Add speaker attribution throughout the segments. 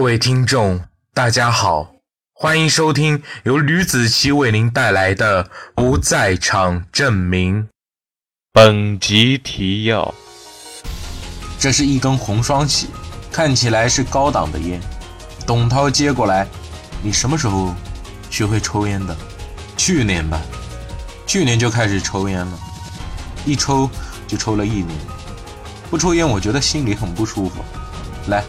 Speaker 1: 各位听众，大家好，欢迎收听由吕子奇为您带来的《不在场证明》。
Speaker 2: 本集提要：
Speaker 3: 这是一根红双喜，看起来是高档的烟。董涛接过来，你什么时候学会抽烟的？去年吧，去年就开始抽烟了，一抽就抽了一年。不抽烟，我觉得心里很不舒服。来。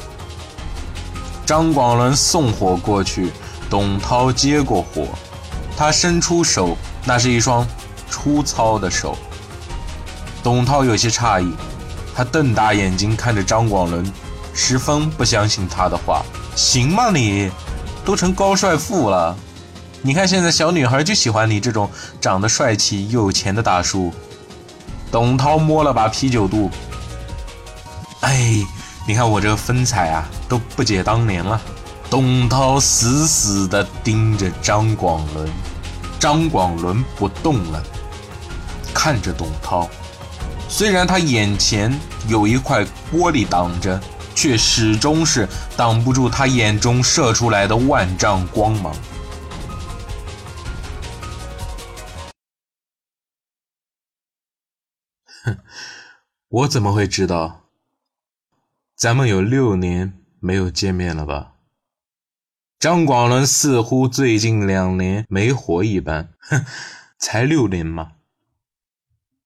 Speaker 3: 张广伦送火过去，董涛接过火，他伸出手，那是一双粗糙的手。董涛有些诧异，他瞪大眼睛看着张广伦，十分不相信他的话。行吗你？都成高帅富了，你看现在小女孩就喜欢你这种长得帅气又有钱的大叔。董涛摸了把啤酒肚，哎。你看我这个风采啊，都不解当年了。董涛死死地盯着张广伦，张广伦不动了，看着董涛。虽然他眼前有一块玻璃挡着，却始终是挡不住他眼中射出来的万丈光芒。哼，我怎么会知道？咱们有六年没有见面了吧？张广伦似乎最近两年没活一般。哼，才六年嘛？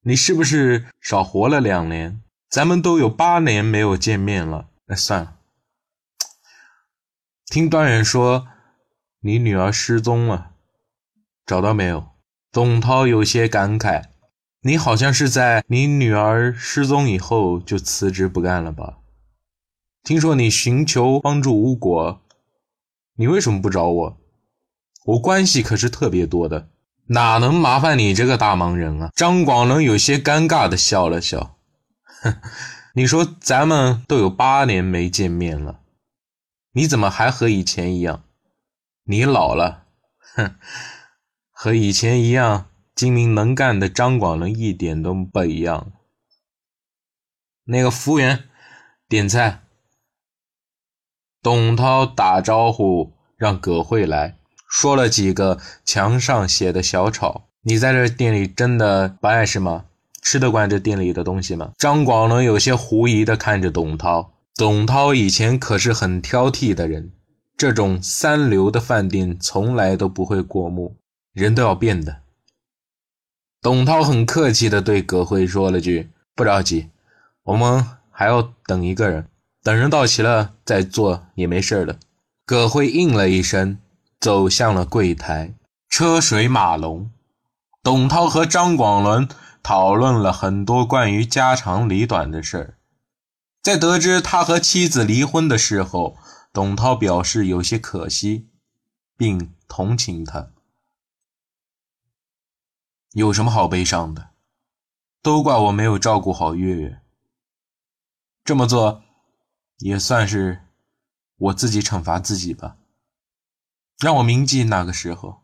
Speaker 3: 你是不是少活了两年？咱们都有八年没有见面了。那算了。听段远说，你女儿失踪了，找到没有？董涛有些感慨。你好像是在你女儿失踪以后就辞职不干了吧？听说你寻求帮助无果，你为什么不找我？我关系可是特别多的，哪能麻烦你这个大忙人啊？张广能有些尴尬的笑了笑，哼，你说咱们都有八年没见面了，你怎么还和以前一样？你老了，哼，和以前一样精明能干的张广能一点都不一样。那个服务员，点菜。董涛打招呼，让葛慧来说了几个墙上写的小炒。你在这店里真的不碍事吗？吃得惯这店里的东西吗？张广伦有些狐疑地看着董涛。董涛以前可是很挑剔的人，这种三流的饭店从来都不会过目。人都要变的。董涛很客气地对葛慧说了句：“不着急，我们还要等一个人。”等人到齐了再做也没事的。葛辉应了一声，走向了柜台。车水马龙，董涛和张广伦讨论了很多关于家长里短的事儿。在得知他和妻子离婚的事后，董涛表示有些可惜，并同情他。有什么好悲伤的？都怪我没有照顾好月月。这么做。也算是我自己惩罚自己吧，让我铭记那个时候。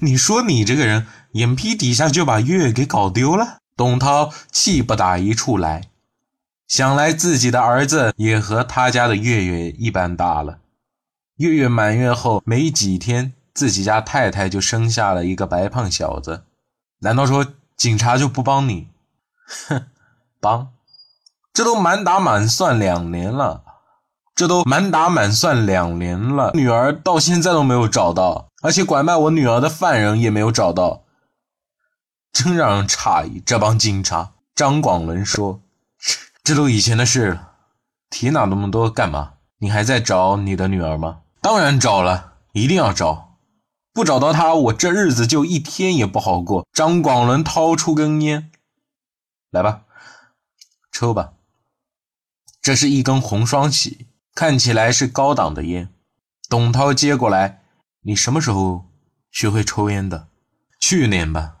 Speaker 3: 你说你这个人，眼皮底下就把月月给搞丢了。董涛气不打一处来，想来自己的儿子也和他家的月月一般大了。月月满月后没几天，自己家太太就生下了一个白胖小子。难道说警察就不帮你？哼，帮。这都满打满算两年了，这都满打满算两年了，女儿到现在都没有找到，而且拐卖我女儿的犯人也没有找到，真让人诧异。这帮警察，张广伦说：“这都以前的事了，提哪那么多干嘛？你还在找你的女儿吗？当然找了，一定要找，不找到她，我这日子就一天也不好过。”张广伦掏出根烟，来吧，抽吧。这是一根红双喜，看起来是高档的烟。董涛接过来，你什么时候学会抽烟的？去年吧，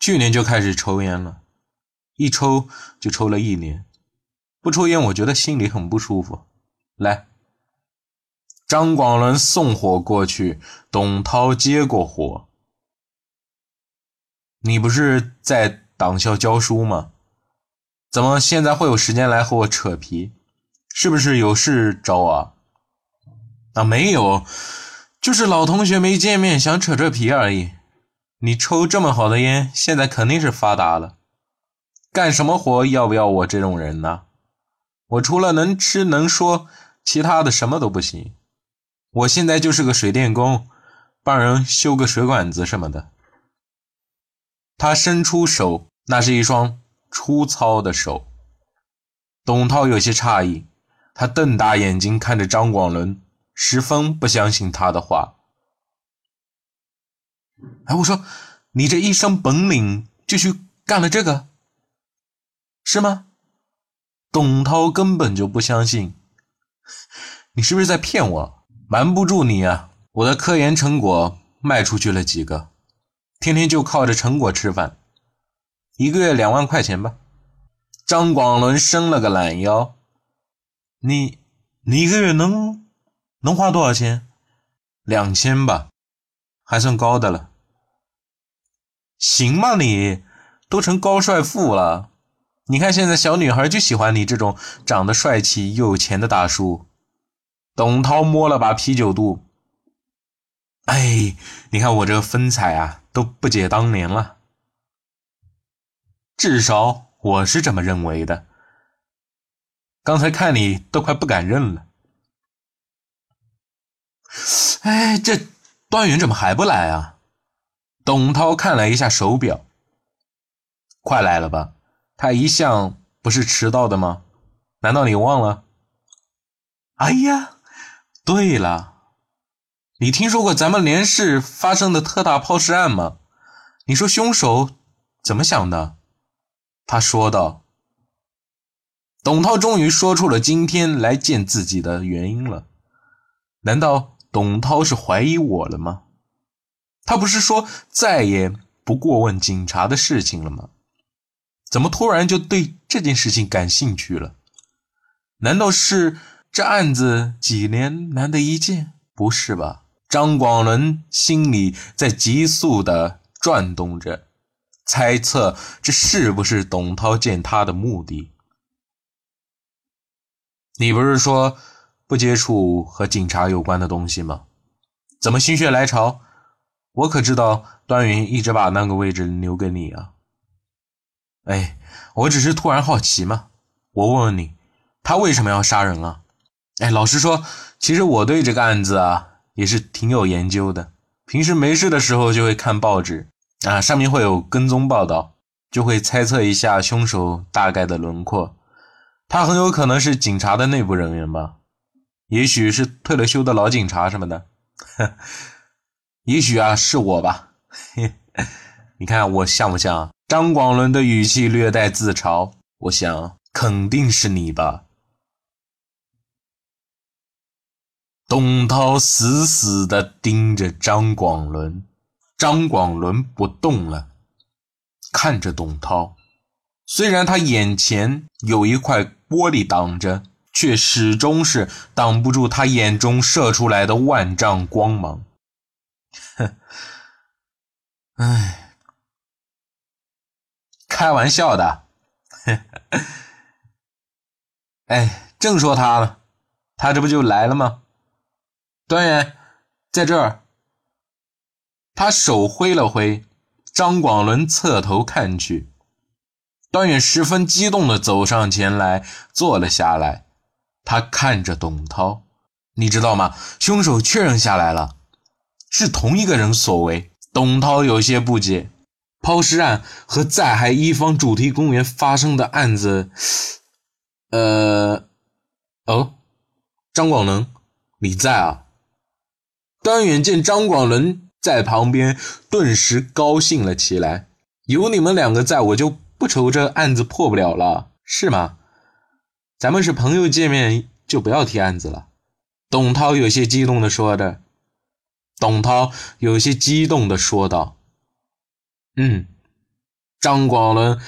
Speaker 3: 去年就开始抽烟了，一抽就抽了一年。不抽烟，我觉得心里很不舒服。来，张广伦送火过去，董涛接过火。你不是在党校教书吗？怎么现在会有时间来和我扯皮？是不是有事找我？啊，没有，就是老同学没见面，想扯扯皮而已。你抽这么好的烟，现在肯定是发达了。干什么活要不要我这种人呢？我除了能吃能说，其他的什么都不行。我现在就是个水电工，帮人修个水管子什么的。他伸出手，那是一双粗糙的手。董涛有些诧异，他瞪大眼睛看着张广伦，十分不相信他的话。哎，我说，你这一身本领就去干了这个，是吗？董涛根本就不相信，你是不是在骗我？瞒不住你啊！我的科研成果卖出去了几个，天天就靠着成果吃饭，一个月两万块钱吧。张广伦伸了个懒腰，你你一个月能能花多少钱？两千吧，还算高的了。行吗？你都成高帅富了。你看现在小女孩就喜欢你这种长得帅气又有钱的大叔。董涛摸了把啤酒肚，哎，你看我这个风采啊，都不解当年了。至少我是这么认为的。刚才看你都快不敢认了。哎，这段云怎么还不来啊？董涛看了一下手表，快来了吧？他一向不是迟到的吗？难道你忘了？哎呀，对了，你听说过咱们连市发生的特大抛尸案吗？你说凶手怎么想的？他说道。董涛终于说出了今天来见自己的原因了。难道董涛是怀疑我了吗？他不是说再也不过问警察的事情了吗？怎么突然就对这件事情感兴趣了？难道是这案子几年难得一见？不是吧？张广伦心里在急速的转动着，猜测这是不是董涛见他的目的？你不是说不接触和警察有关的东西吗？怎么心血来潮？我可知道段云一直把那个位置留给你啊！哎，我只是突然好奇嘛。我问问你，他为什么要杀人啊？哎，老实说，其实我对这个案子啊也是挺有研究的。平时没事的时候就会看报纸啊，上面会有跟踪报道，就会猜测一下凶手大概的轮廓。他很有可能是警察的内部人员吧，也许是退了休的老警察什么的。也许啊，是我吧？你看我像不像？张广伦的语气略带自嘲。我想，肯定是你吧。董涛死死地盯着张广伦，张广伦不动了，看着董涛。虽然他眼前有一块玻璃挡着，却始终是挡不住他眼中射出来的万丈光芒。哼，哎，开玩笑的。哎，正说他呢，他这不就来了吗？端远，在这儿。他手挥了挥，张广伦侧头看去，端远十分激动的走上前来，坐了下来。他看着董涛，你知道吗？凶手确认下来了。是同一个人所为，董涛有些不解。抛尸案和在海一方主题公园发生的案子，呃，哦，张广伦，你在啊？端远见张广伦在旁边，顿时高兴了起来。有你们两个在，我就不愁这案子破不了了，是吗？咱们是朋友见面，就不要提案子了。董涛有些激动的说着。董涛有些激动地说道：“嗯。”张广伦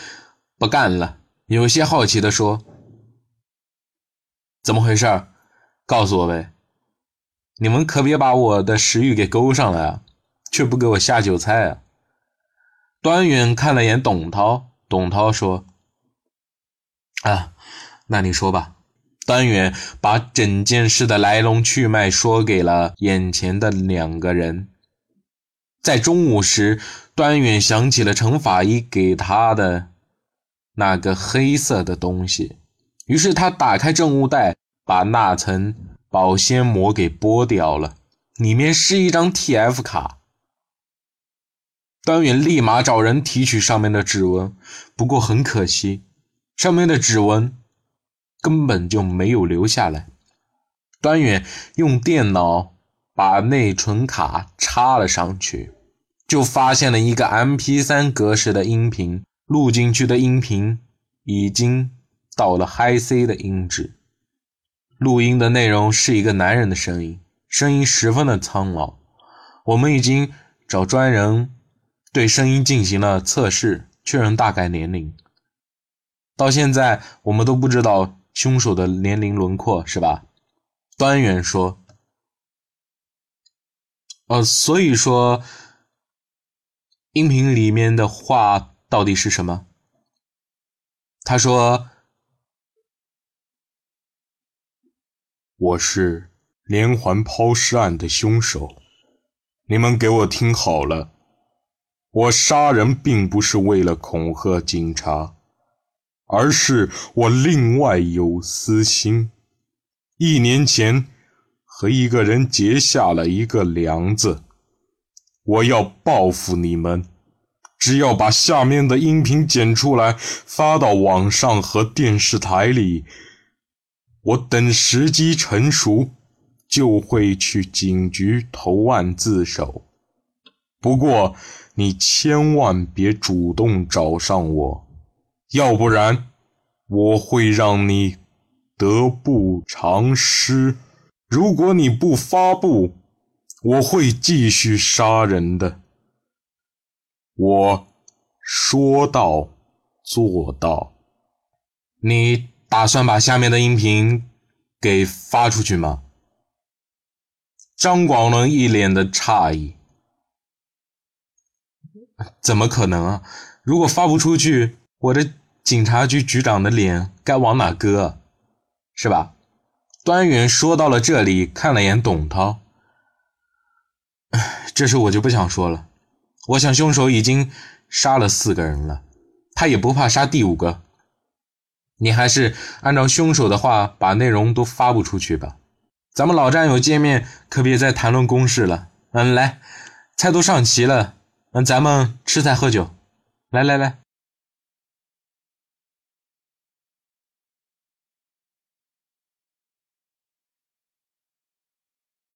Speaker 3: 不干了，有些好奇地说：“怎么回事？告诉我呗！你们可别把我的食欲给勾上了啊，却不给我下酒菜啊！”端远看了眼董涛，董涛说：“啊，那你说吧。”端远把整件事的来龙去脉说给了眼前的两个人。在中午时，端远想起了程法医给他的那个黑色的东西，于是他打开证物袋，把那层保鲜膜给剥掉了，里面是一张 TF 卡。端远立马找人提取上面的指纹，不过很可惜，上面的指纹根本就没有留下来。端远用电脑把内存卡插了上去。就发现了一个 MP3 格式的音频，录进去的音频已经到了 Hi-C 的音质。录音的内容是一个男人的声音，声音十分的苍老。我们已经找专人对声音进行了测试，确认大概年龄。到现在我们都不知道凶手的年龄轮廓，是吧？端远说：“呃，所以说。”音频里面的话到底是什么？他说：“
Speaker 2: 我是连环抛尸案的凶手，你们给我听好了，我杀人并不是为了恐吓警察，而是我另外有私心。一年前和一个人结下了一个梁子。”我要报复你们！只要把下面的音频剪出来，发到网上和电视台里，我等时机成熟，就会去警局投案自首。不过，你千万别主动找上我，要不然我会让你得不偿失。如果你不发布，我会继续杀人的。我说到做到。
Speaker 3: 你打算把下面的音频给发出去吗？张广伦一脸的诧异。怎么可能啊？如果发不出去，我的警察局局长的脸该往哪搁？是吧？端远说到了这里，看了眼董涛。这事我就不想说了。我想凶手已经杀了四个人了，他也不怕杀第五个。你还是按照凶手的话，把内容都发布出去吧。咱们老战友见面，可别再谈论公事了。嗯，来，菜都上齐了，咱们吃菜喝酒。来来来。